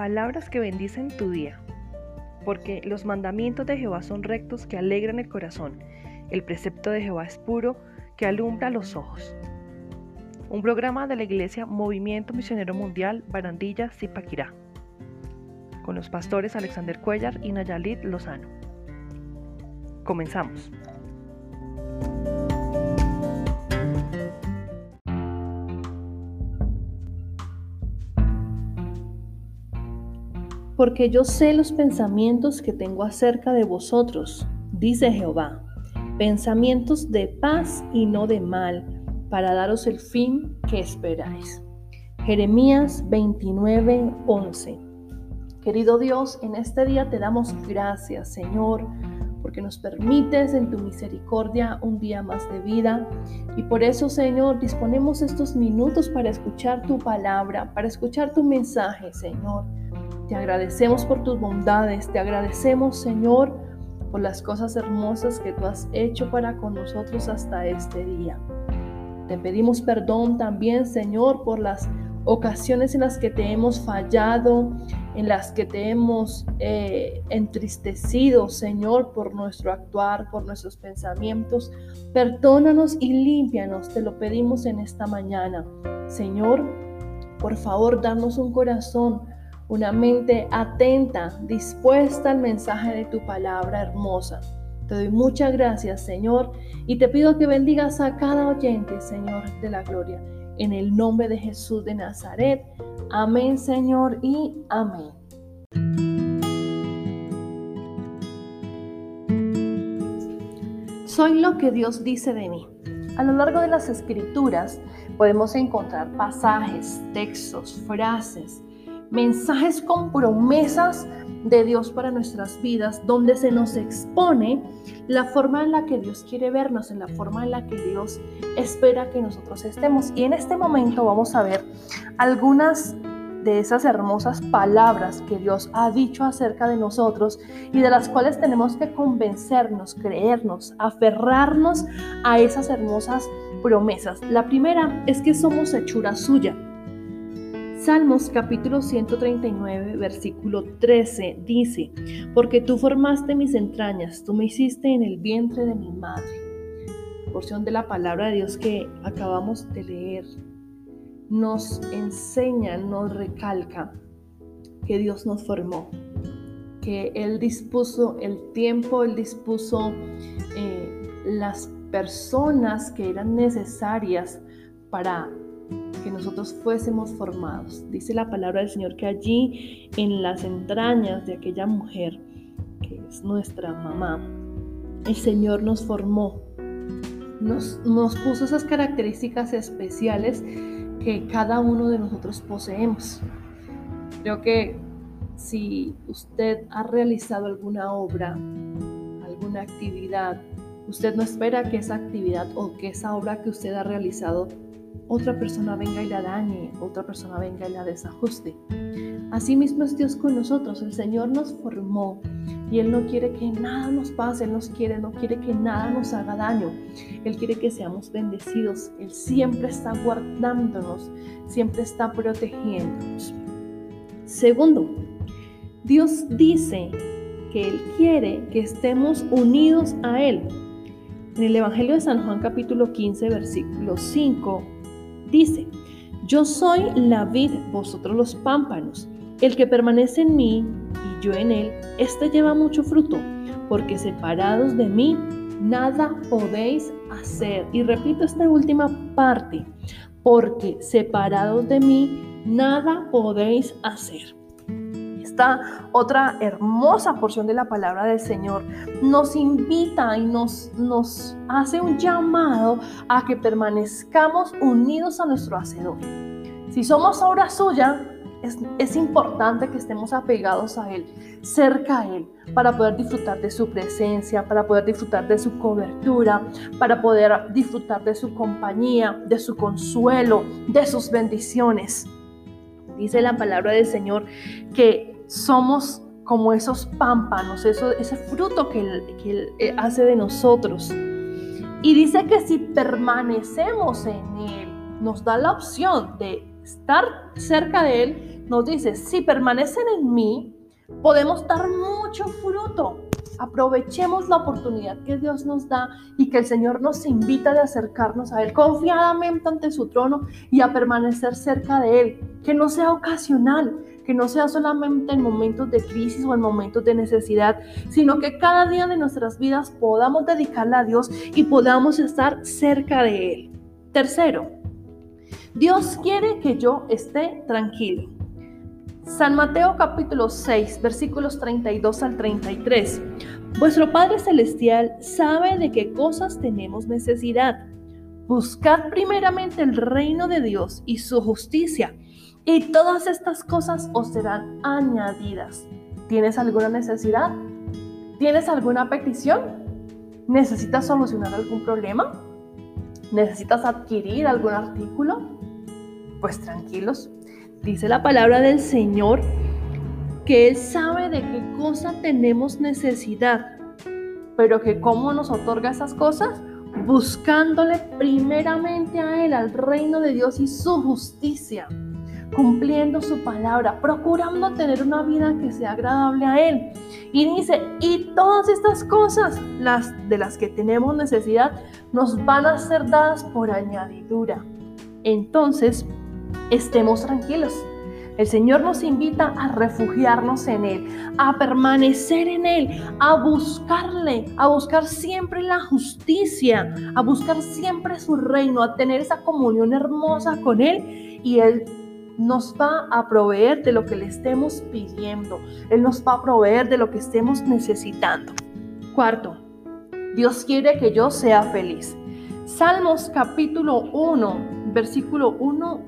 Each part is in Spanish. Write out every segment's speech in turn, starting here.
palabras que bendicen tu día. Porque los mandamientos de Jehová son rectos que alegran el corazón. El precepto de Jehová es puro que alumbra los ojos. Un programa de la Iglesia Movimiento Misionero Mundial Barandilla Zipaquirá. Con los pastores Alexander Cuellar y Nayalit Lozano. Comenzamos. Porque yo sé los pensamientos que tengo acerca de vosotros, dice Jehová, pensamientos de paz y no de mal, para daros el fin que esperáis. Jeremías 29, 11. Querido Dios, en este día te damos gracias, Señor, porque nos permites en tu misericordia un día más de vida. Y por eso, Señor, disponemos estos minutos para escuchar tu palabra, para escuchar tu mensaje, Señor. Te agradecemos por tus bondades, te agradecemos Señor por las cosas hermosas que tú has hecho para con nosotros hasta este día. Te pedimos perdón también Señor por las ocasiones en las que te hemos fallado, en las que te hemos eh, entristecido, Señor, por nuestro actuar, por nuestros pensamientos. Perdónanos y límpianos, te lo pedimos en esta mañana. Señor, por favor, danos un corazón una mente atenta, dispuesta al mensaje de tu palabra hermosa. Te doy muchas gracias, Señor, y te pido que bendigas a cada oyente, Señor, de la gloria. En el nombre de Jesús de Nazaret. Amén, Señor, y amén. Soy lo que Dios dice de mí. A lo largo de las escrituras podemos encontrar pasajes, textos, frases, mensajes con promesas de Dios para nuestras vidas, donde se nos expone la forma en la que Dios quiere vernos, en la forma en la que Dios espera que nosotros estemos. Y en este momento vamos a ver algunas de esas hermosas palabras que Dios ha dicho acerca de nosotros y de las cuales tenemos que convencernos, creernos, aferrarnos a esas hermosas promesas. La primera es que somos hechura suya. Salmos capítulo 139, versículo 13 dice, porque tú formaste mis entrañas, tú me hiciste en el vientre de mi madre. Porción de la palabra de Dios que acabamos de leer nos enseña, nos recalca que Dios nos formó, que Él dispuso el tiempo, Él dispuso eh, las personas que eran necesarias para que nosotros fuésemos formados. Dice la palabra del Señor que allí en las entrañas de aquella mujer, que es nuestra mamá, el Señor nos formó, nos, nos puso esas características especiales que cada uno de nosotros poseemos. Creo que si usted ha realizado alguna obra, alguna actividad, usted no espera que esa actividad o que esa obra que usted ha realizado otra persona venga y la dañe, otra persona venga y la desajuste. Así mismo es Dios con nosotros. El Señor nos formó y Él no quiere que nada nos pase, Él nos quiere, no quiere que nada nos haga daño. Él quiere que seamos bendecidos. Él siempre está guardándonos, siempre está protegiéndonos. Segundo, Dios dice que Él quiere que estemos unidos a Él. En el Evangelio de San Juan capítulo 15, versículo 5 Dice, yo soy la vid, vosotros los pámpanos. El que permanece en mí y yo en él, éste lleva mucho fruto, porque separados de mí, nada podéis hacer. Y repito esta última parte, porque separados de mí, nada podéis hacer otra hermosa porción de la palabra del Señor nos invita y nos, nos hace un llamado a que permanezcamos unidos a nuestro Hacedor. Si somos obra suya, es, es, importante que estemos apegados a Él, cerca a Él, para poder disfrutar de su presencia, para poder disfrutar de su cobertura, para poder disfrutar de su compañía, de su consuelo, de sus bendiciones. Dice la palabra del Señor que somos como esos pámpanos, eso, ese fruto que él, eh, hace de nosotros. Y dice que si permanecemos en Él, nos da la opción de estar cerca de Él, nos dice, si permanecen en mí, podemos dar mucho fruto. Aprovechemos la oportunidad que Dios nos da y que el Señor nos invita de acercarnos a Él confiadamente ante su trono y a permanecer cerca de Él. Que no sea ocasional, no sea solamente en momentos de crisis o en momentos de necesidad, sino que cada día de nuestras vidas podamos dedicarla a Dios y podamos estar cerca de Él. Tercero, Dios quiere que yo esté tranquilo. San Mateo capítulo 6, versículos 32 al 33. Vuestro Padre Celestial sabe de qué cosas tenemos necesidad. Buscad primeramente el reino de Dios y su justicia, y todas estas cosas os serán añadidas. ¿Tienes alguna necesidad? ¿Tienes alguna petición? ¿Necesitas solucionar algún problema? ¿Necesitas adquirir algún artículo? Pues tranquilos, Dice la palabra del Señor que Él sabe de qué cosa tenemos necesidad, pero que cómo nos otorga esas cosas, buscándole primeramente a Él, al reino de Dios y su justicia, cumpliendo su palabra, procurando tener una vida que sea agradable a Él. Y dice, y todas estas cosas, las de las que tenemos necesidad, nos van a ser dadas por añadidura. Entonces, estemos tranquilos. El Señor nos invita a refugiarnos en Él, a permanecer en Él, a buscarle, a buscar siempre la justicia, a buscar siempre su reino, a tener esa comunión hermosa con Él y Él nos va a proveer de lo que le estemos pidiendo. Él nos va a proveer de lo que estemos necesitando. Cuarto, Dios quiere que yo sea feliz. Salmos capítulo 1, versículo 1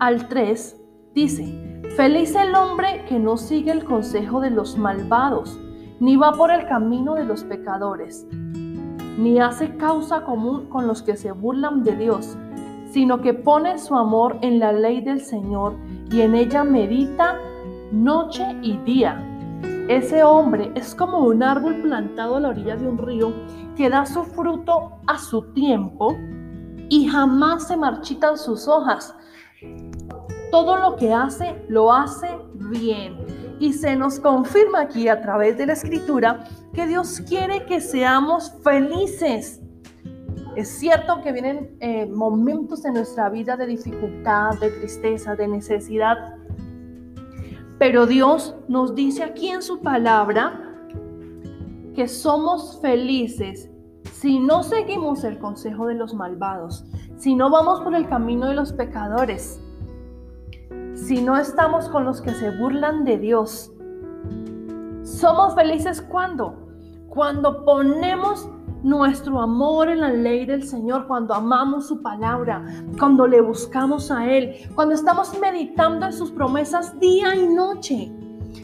al 3 dice, feliz el hombre que no sigue el consejo de los malvados, ni va por el camino de los pecadores, ni hace causa común con los que se burlan de Dios, sino que pone su amor en la ley del Señor y en ella medita noche y día. Ese hombre es como un árbol plantado a la orilla de un río que da su fruto a su tiempo y jamás se marchitan sus hojas todo lo que hace, lo hace bien. Y se nos confirma aquí a través de la escritura que Dios quiere que seamos felices. Es cierto que vienen eh, momentos en nuestra vida de dificultad, de tristeza, de necesidad, pero Dios nos dice aquí en su palabra que somos felices si no seguimos el consejo de los malvados, si no vamos por el camino de los pecadores, si no estamos con los que se burlan de Dios. Somos felices cuando? Cuando ponemos nuestro amor en la ley del Señor, cuando amamos su palabra, cuando le buscamos a Él, cuando estamos meditando en sus promesas día y noche.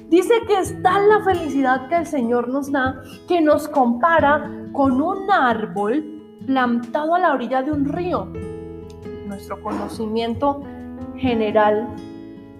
Dice que está la felicidad que el Señor nos da, que nos compara con un árbol plantado a la orilla de un río. Nuestro conocimiento general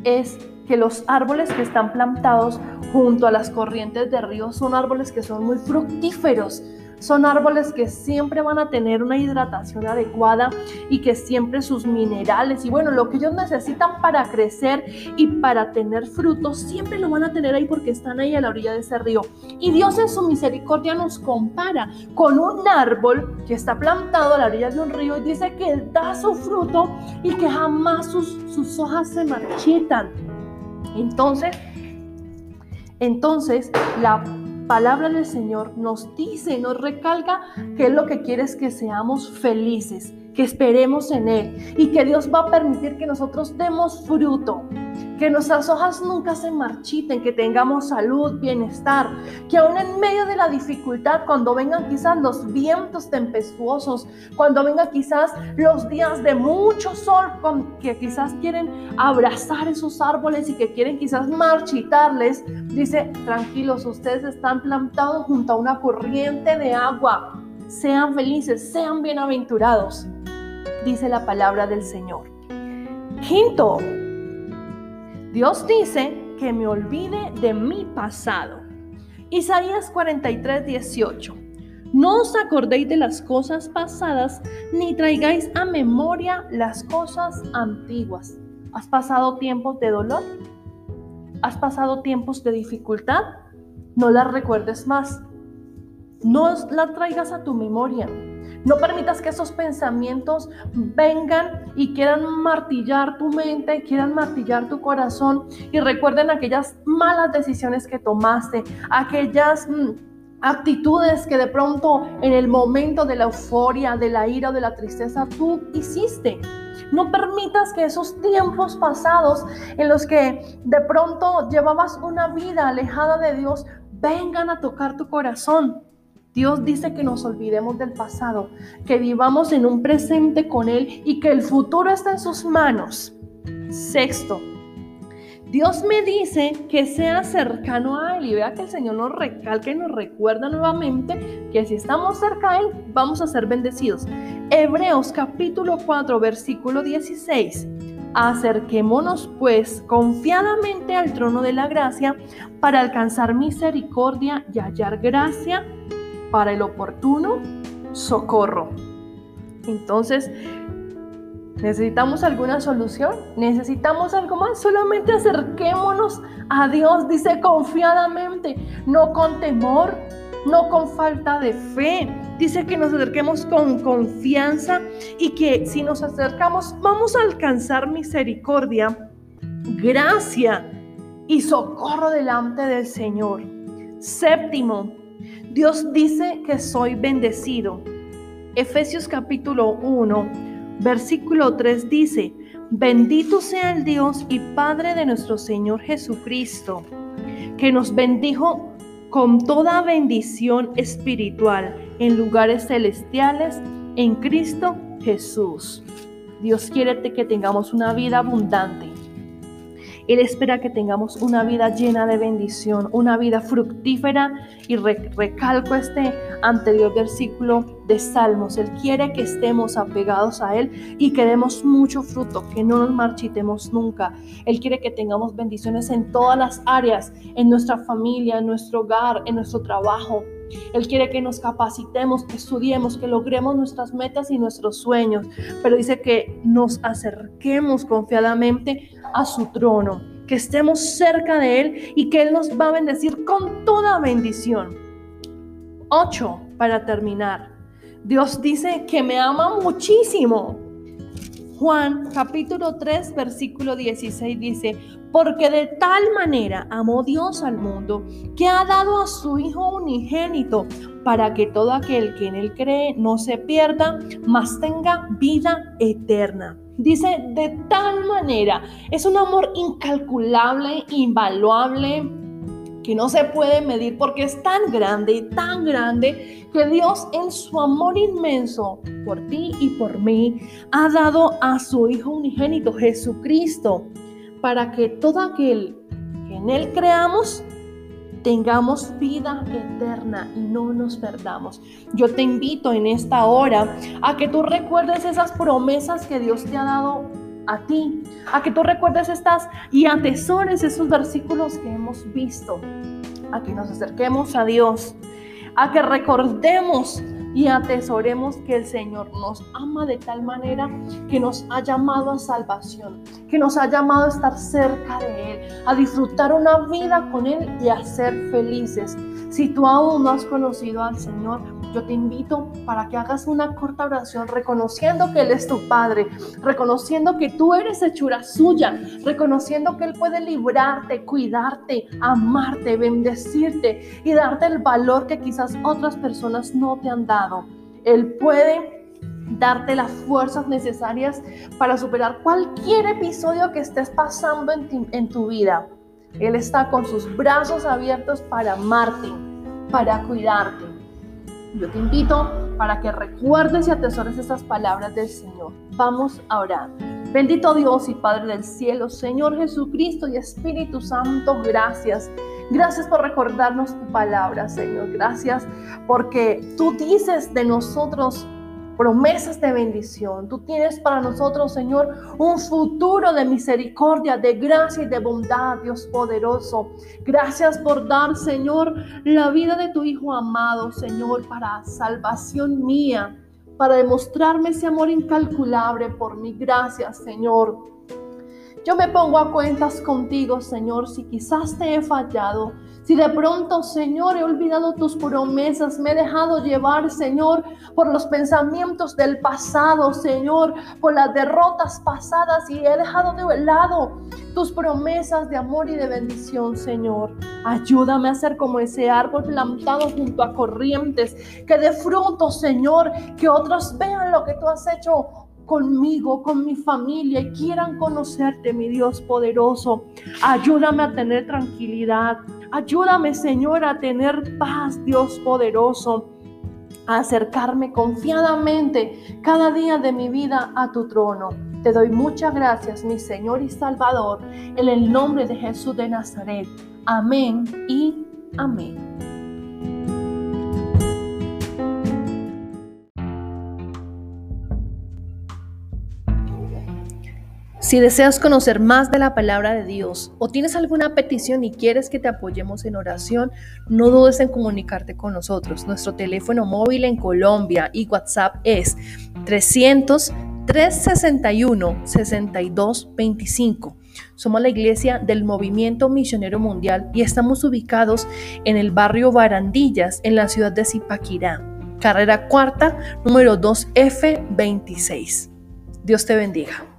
es que los árboles que están plantados junto a las corrientes de río son árboles que son muy fructíferos, son árboles que siempre van a tener una hidratación adecuada y que siempre sus minerales y bueno, lo que ellos necesitan para crecer y para tener frutos, siempre lo van a tener ahí porque están ahí a la orilla de ese río. Y Dios en su misericordia nos compara con un árbol que está plantado a la orilla de un río y dice que da su fruto y que jamás sus, sus hojas se marchitan. Entonces, entonces la palabra del Señor nos dice, nos recalca que es lo que quiere es que seamos felices, que esperemos en Él y que Dios va a permitir que nosotros demos fruto, que nuestras hojas nunca se marchiten, que tengamos salud, bienestar, que aún en medio de la dificultad, cuando vengan quizás los vientos tempestuosos, cuando vengan quizás los días de mucho sol, que quizás quieren abrazar esos árboles y que quieren quizás marchitarles, dice, tranquilos, ustedes están plantados junto a una corriente de agua. Sean felices, sean bienaventurados dice la palabra del Señor. Quinto, Dios dice que me olvide de mi pasado. Isaías 43, 18. No os acordéis de las cosas pasadas, ni traigáis a memoria las cosas antiguas. ¿Has pasado tiempos de dolor? ¿Has pasado tiempos de dificultad? No las recuerdes más. No la traigas a tu memoria. No permitas que esos pensamientos vengan y quieran martillar tu mente, quieran martillar tu corazón y recuerden aquellas malas decisiones que tomaste, aquellas mm, actitudes que de pronto en el momento de la euforia, de la ira o de la tristeza tú hiciste. No permitas que esos tiempos pasados en los que de pronto llevabas una vida alejada de Dios vengan a tocar tu corazón. Dios dice que nos olvidemos del pasado, que vivamos en un presente con Él y que el futuro está en sus manos. Sexto, Dios me dice que sea cercano a Él y vea que el Señor nos recalca y nos recuerda nuevamente que si estamos cerca a Él vamos a ser bendecidos. Hebreos capítulo 4 versículo 16. Acerquémonos pues confiadamente al trono de la gracia para alcanzar misericordia y hallar gracia para el oportuno socorro. Entonces, ¿necesitamos alguna solución? ¿Necesitamos algo más? Solamente acerquémonos a Dios, dice confiadamente, no con temor, no con falta de fe. Dice que nos acerquemos con confianza y que si nos acercamos vamos a alcanzar misericordia, gracia y socorro delante del Señor. Séptimo, Dios dice que soy bendecido. Efesios capítulo 1, versículo 3 dice, bendito sea el Dios y Padre de nuestro Señor Jesucristo, que nos bendijo con toda bendición espiritual en lugares celestiales en Cristo Jesús. Dios quiere que tengamos una vida abundante él espera que tengamos una vida llena de bendición, una vida fructífera y recalco este anterior versículo de Salmos. Él quiere que estemos apegados a Él y que demos mucho fruto, que no nos marchitemos nunca. Él quiere que tengamos bendiciones en todas las áreas, en nuestra familia, en nuestro hogar, en nuestro trabajo, él quiere que nos capacitemos, que estudiemos, que logremos nuestras metas y nuestros sueños, pero dice que nos acerquemos confiadamente a su trono, que estemos cerca de Él y que Él nos va a bendecir con toda bendición. Ocho, para terminar. Dios dice que me ama muchísimo. Juan capítulo 3 versículo 16 dice, porque de tal manera amó Dios al mundo que ha dado a su Hijo unigénito para que todo aquel que en él cree no se pierda, mas tenga vida eterna. Dice de tal manera, es un amor incalculable, invaluable, que no se puede medir porque es tan grande y tan grande que Dios en su amor inmenso por ti y por mí ha dado a su Hijo unigénito Jesucristo para que todo aquel que en Él creamos tengamos vida eterna y no nos perdamos. Yo te invito en esta hora a que tú recuerdes esas promesas que Dios te ha dado a ti, a que tú recuerdes estas y atesores esos versículos que hemos visto, a que nos acerquemos a Dios, a que recordemos y atesoremos que el Señor nos ama de tal manera que nos ha llamado a salvación, que nos ha llamado a estar cerca de Él, a disfrutar una vida con Él y a ser felices. Si tú aún no has conocido al Señor, yo te invito para que hagas una corta oración reconociendo que Él es tu Padre, reconociendo que tú eres hechura suya, reconociendo que Él puede librarte, cuidarte, amarte, bendecirte y darte el valor que quizás otras personas no te han dado. Él puede darte las fuerzas necesarias para superar cualquier episodio que estés pasando en, en tu vida. Él está con sus brazos abiertos para amarte, para cuidarte. Yo te invito para que recuerdes y atesores esas palabras del Señor. Vamos a orar. Bendito Dios y Padre del cielo, Señor Jesucristo y Espíritu Santo, gracias. Gracias por recordarnos tu palabra, Señor. Gracias porque tú dices de nosotros promesas de bendición. Tú tienes para nosotros, Señor, un futuro de misericordia, de gracia y de bondad, Dios poderoso. Gracias por dar, Señor, la vida de tu Hijo amado, Señor, para salvación mía, para demostrarme ese amor incalculable por mi gracias, Señor. Yo me pongo a cuentas contigo, Señor, si quizás te he fallado, si de pronto, Señor, he olvidado tus promesas, me he dejado llevar, Señor, por los pensamientos del pasado, Señor, por las derrotas pasadas y he dejado de lado tus promesas de amor y de bendición, Señor. Ayúdame a ser como ese árbol plantado junto a corrientes, que dé fruto, Señor, que otros vean lo que tú has hecho conmigo, con mi familia y quieran conocerte, mi Dios poderoso. Ayúdame a tener tranquilidad. Ayúdame, Señor, a tener paz, Dios poderoso. A acercarme confiadamente cada día de mi vida a tu trono. Te doy muchas gracias, mi Señor y Salvador, en el nombre de Jesús de Nazaret. Amén y amén. Si deseas conocer más de la palabra de Dios o tienes alguna petición y quieres que te apoyemos en oración, no dudes en comunicarte con nosotros. Nuestro teléfono móvil en Colombia y WhatsApp es 300 361 6225. Somos la iglesia del Movimiento Misionero Mundial y estamos ubicados en el barrio Barandillas, en la ciudad de Zipaquirá, carrera cuarta, número 2F26. Dios te bendiga.